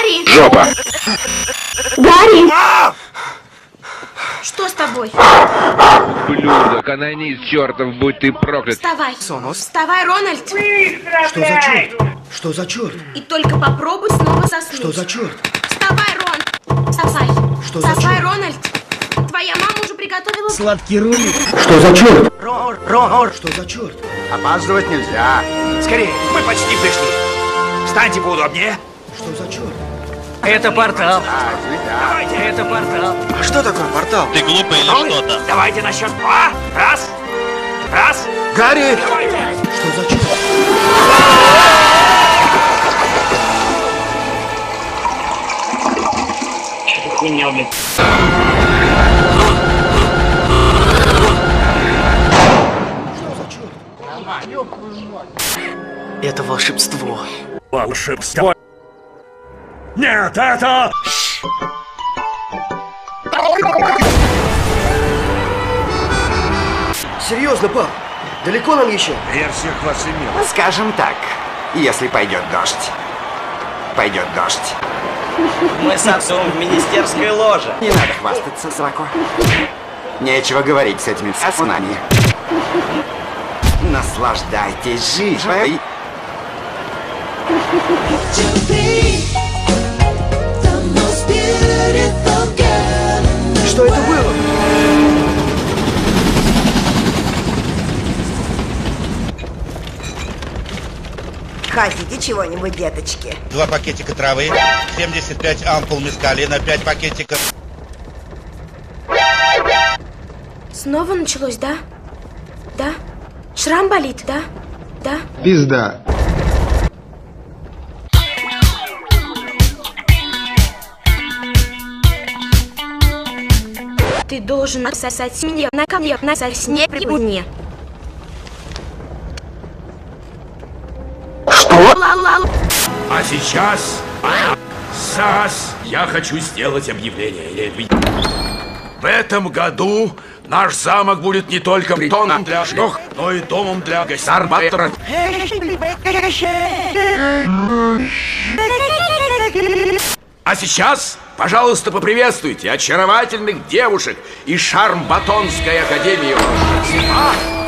Гарри! Жопа! Гарри! Что с тобой? Блюдок, анонист чертов, будь ты проклят. Вставай! Сонос? Вставай, Рональд! Что за черт? Что за черт? И только попробуй снова заснуть. Что за черт? Вставай, Рон! Вставай! Что за Вставай, черт? Рональд! Твоя мама уже приготовила... Сладкий рулик. Что за черт? Рор, Рор. Что за черт? Опаздывать нельзя. Скорее, мы почти пришли. Встаньте поудобнее. Что за черт? Это портал. Да. Давайте. Это портал. А что такое портал? Ты глупый или что-то? Давайте на счет два. Раз. Раз. Гарри! Давайте. Что за черт? Что за черт? Это волшебство. Волшебство. Нет, это... Серьезно, пап? Далеко нам еще? Я всех вас имел. Скажем так, если пойдет дождь. Пойдет дождь. Мы с отцом в министерской ложе. Не надо хвастаться, Злако. Нечего говорить с этими османами. Наслаждайтесь жизнью. Что это было? Хотите чего-нибудь, деточки? Два пакетика травы, 75 ампул мескали на 5 пакетиков. Снова началось, да? Да? Шрам болит, да? Да? Пизда. Ты должен отсосать мне на камне на сосне при луне. Что? Ла-ла-ла. А сейчас, САС, я хочу сделать объявление. В этом году наш замок будет не только притоном для шлёх, но и домом для гостарбатора. А сейчас, пожалуйста, поприветствуйте очаровательных девушек из Шарм-Батонской академии. А?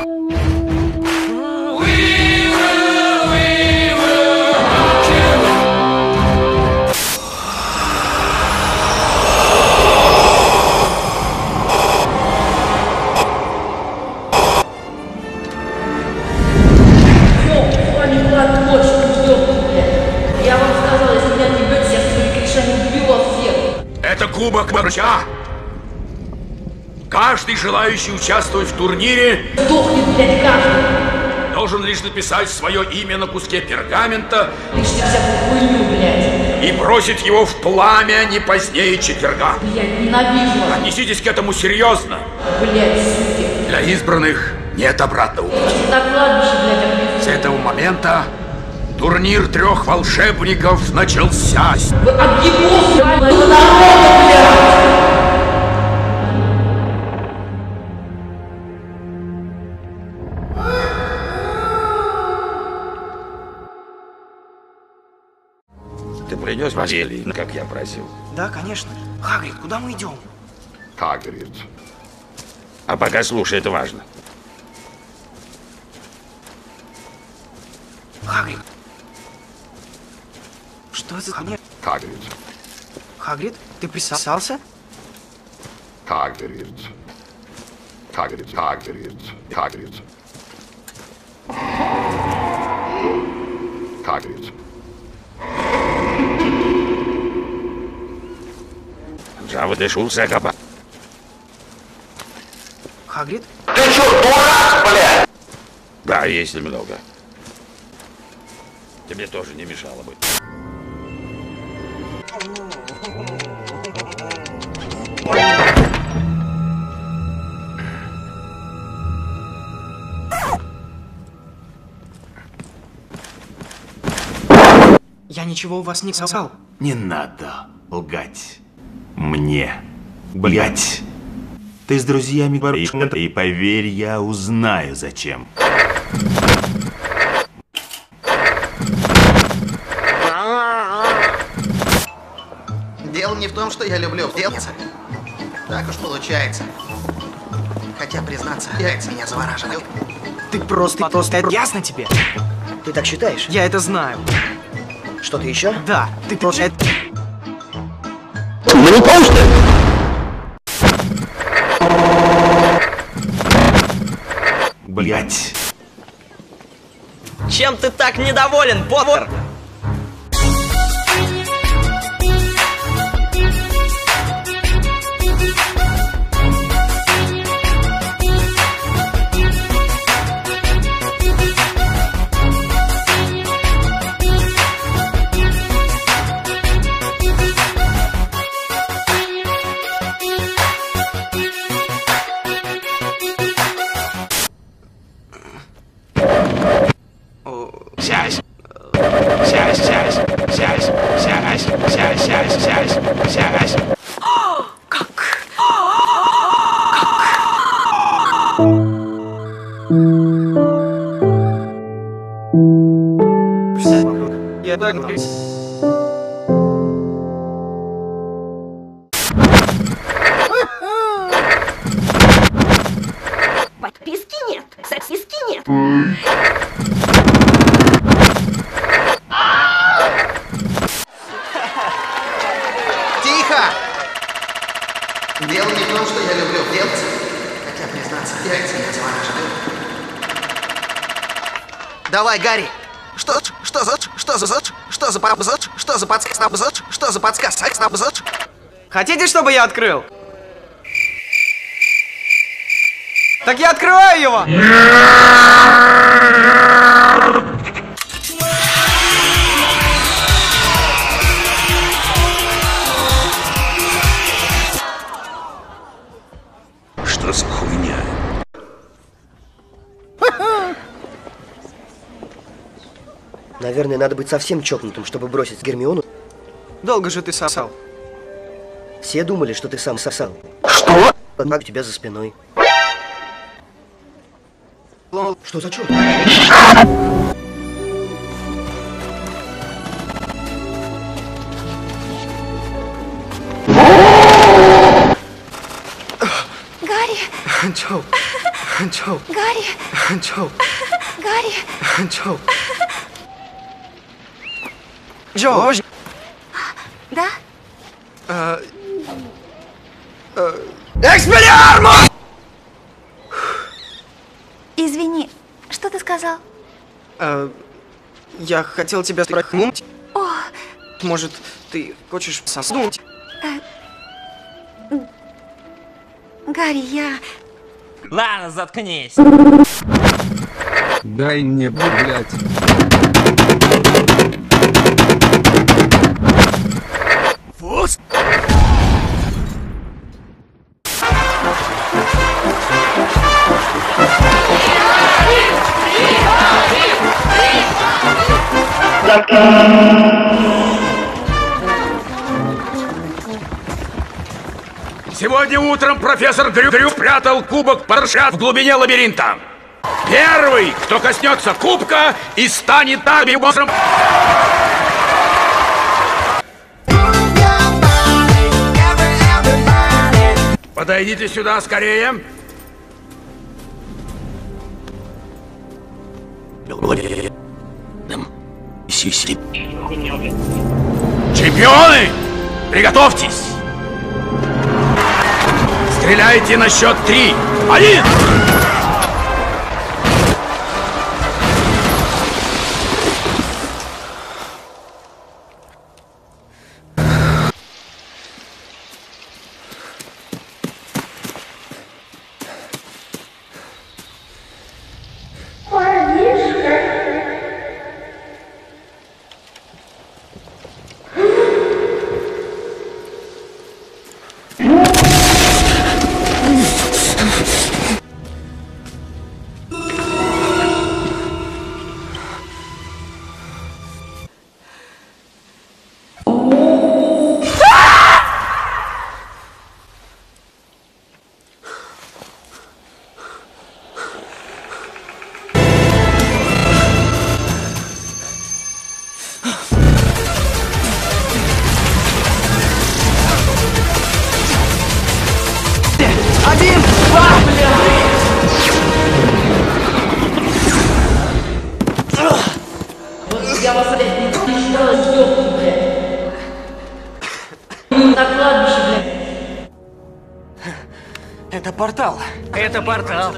Желающий участвовать в турнире Сдохнет, блядь, каждый. должен лишь написать свое имя на куске пергамента Пишите всякую хуйню, блядь. и бросить его в пламя не позднее четверга. Я ненавижу вас, Отнеситесь к этому серьезно. блядь, суки. Для избранных нет обратного пути. На кладбище, блядь, С этого момента турнир трех волшебников начался. Вы объебосы, Ты принес Василий, как я просил? Да, конечно. Хагрид, куда мы идем? Хагрид. А пока слушай, это важно. Хагрид. Что это за хуйня? Хагрид. Хагрид, ты присосался? Хагрид. Хагрид. Хагрид. Хагрид. Хагрид. Джава дышу Секаба. Хагрид? Да, есть немного. Тебе тоже не мешало бы. Я ничего у вас не сказал. Не надо лгать. Мне. Блять. Ты с друзьями говоришь, и поверь, я узнаю зачем. Дело не в том, что я люблю делаться. Так уж получается. Хотя, признаться, яйца меня завораживают. Ты просто, просто, ясно тебе? Ты так считаешь? Я это знаю. Что-то еще? Да, ты просто... Чем ты так недоволен, Поттер? Давай, Гарри! Что, ж- что за, что за, что за подсказ, что за подсказ, что за подсказ, подсказ, Хотите, чтобы я открыл? Так я открываю его! Что за хуйня? Наверное, надо быть совсем чокнутым, чтобы бросить Гермиону. Долго же ты сосал. Все думали, что ты сам сосал. Что? Однако у тебя за спиной. Что за черт? Гарри! Гарри! Джо! Гарри! Джо! Джо! Да? Э, Экспеллиармус! Извини, что ты сказал? Э, Я хотел тебя спросить. О, Может, ты хочешь соснуть? Гарри, я... Ладно, заткнись. Дай мне, блядь. Сегодня утром профессор Грю, Грю спрятал кубок парша в глубине лабиринта. Первый, кто коснется кубка и станет набивосом... Подойдите сюда скорее. Чемпионы, приготовьтесь! Стреляйте на счет три. Один! Это портал. Это портал.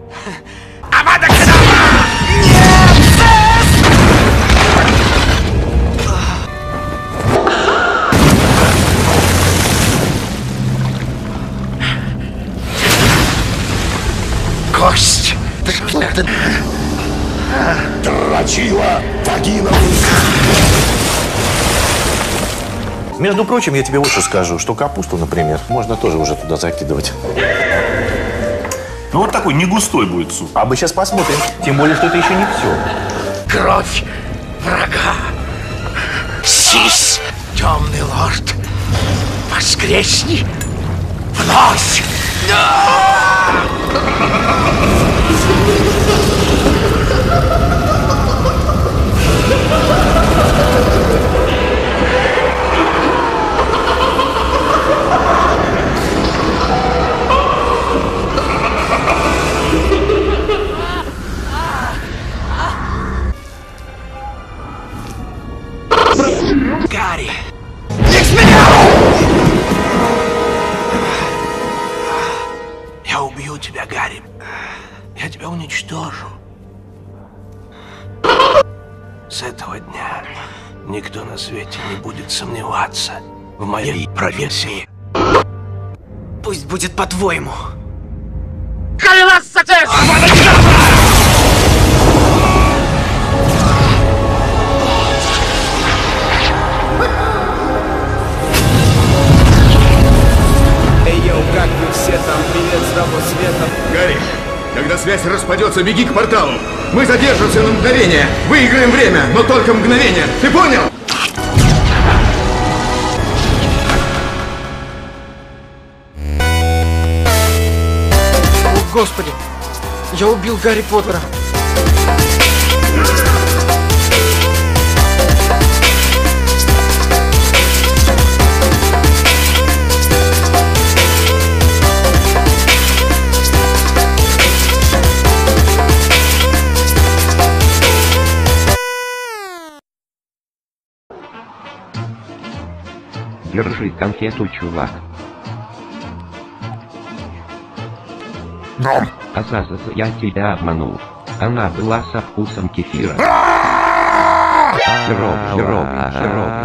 Кость! Дрочила вагина. Между прочим, я тебе лучше скажу, что капусту, например, можно тоже уже туда закидывать. Ну вот такой не густой будет суп. А мы сейчас посмотрим. Тем более, что это еще не все. Кровь врага. Сис, темный лорд. Воскресни вновь. Гарри! Будет сомневаться в моей профессии. Пусть будет по-твоему. Эй, йоу, как вы все там? Привет с того света. Гарри, когда связь распадется, беги к порталу. Мы задержимся на мгновение. Выиграем время, но только мгновение. Ты понял? Господи! Я убил Гарри Поттера. Держи конфету, чувак. Но. Азазаз, я тебя обманул. Она была со вкусом кефира. Херово, херово, херово.